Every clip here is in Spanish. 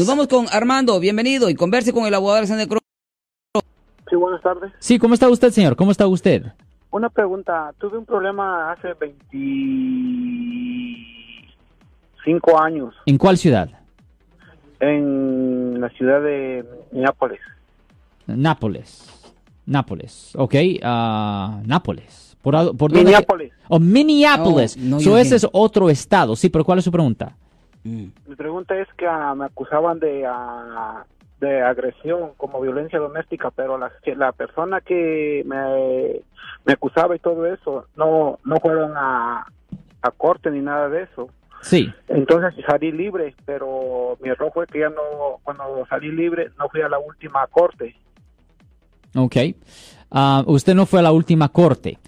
Nos vamos con Armando, bienvenido y converse con el abogado Alexander Cruz. Sí, buenas tardes. Sí, ¿cómo está usted, señor? ¿Cómo está usted? Una pregunta. Tuve un problema hace 25 años ¿En cuál ciudad? en la ciudad de Minneapolis. Nápoles. Nápoles, ok. ah, Nápoles. ¿Por, por dónde- Minneapolis. Oh, Minneapolis. No, no, so, ese es otro estado. Sí, pero ¿cuál es su pregunta? Mm. Mi pregunta es que ah, me acusaban de, ah, de agresión como violencia doméstica, pero la, la persona que me, me acusaba y todo eso no, no fueron a, a corte ni nada de eso. Sí. Entonces salí libre, pero mi error fue que ya no, cuando salí libre, no fui a la última corte. Ok. Ah, usted no fue a la última corte.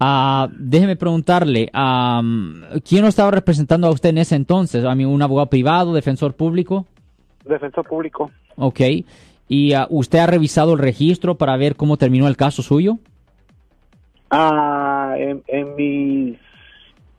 Ah, déjeme preguntarle, am, ¿quién lo estaba representando a usted en ese entonces? ¿A mí un abogado privado, defensor público? Defensor público. Ok. ¿Y ah, usted ha revisado el registro para ver cómo terminó el caso suyo? Ah, en, en mis...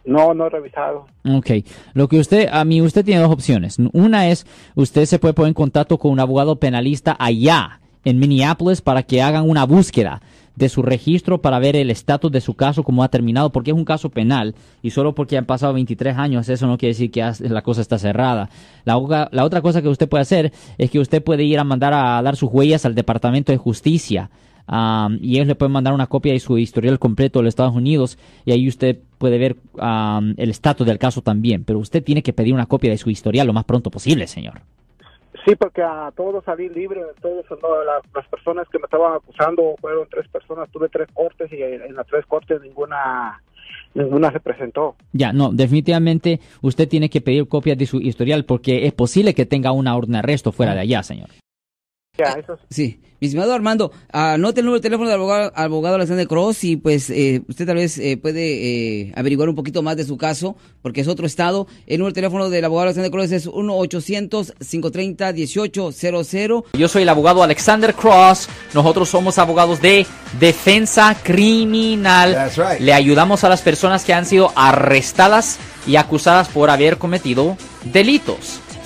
No, no he revisado. Ok, lo que usted, a mí usted tiene dos opciones. Una es, usted se puede poner en contacto con un abogado penalista allá en Minneapolis para que hagan una búsqueda de su registro para ver el estatus de su caso, cómo ha terminado, porque es un caso penal y solo porque han pasado 23 años, eso no quiere decir que la cosa está cerrada. La, la otra cosa que usted puede hacer es que usted puede ir a mandar a dar sus huellas al Departamento de Justicia um, y ellos le pueden mandar una copia de su historial completo de los Estados Unidos y ahí usted puede ver el estatus del caso también. Pero usted tiene que pedir una copia de su historial lo más pronto posible, señor. Sí, porque a todos salí libre, todos no, la- las personas que me estaban acusando fueron tres personas, tuve tres cortes y en, en las tres cortes ninguna ninguna se presentó. Ya, no, definitivamente usted tiene que pedir copias de su historial porque es posible que tenga una orden de arresto fuera de allá, señor. Ya, eso es- Sí, mi estimado Armando, anote el número de teléfono del abogado, abogado Alexander Cross y pues eh, usted tal vez eh, puede eh, averiguar un poquito más de su caso porque es otro estado. El número de teléfono del abogado Alexander Cross es 1-800-530-1800. Yo soy el abogado Alexander Cross. Nosotros somos abogados de defensa criminal. That's right. Le ayudamos a las personas que han sido arrestadas y acusadas por haber cometido delitos.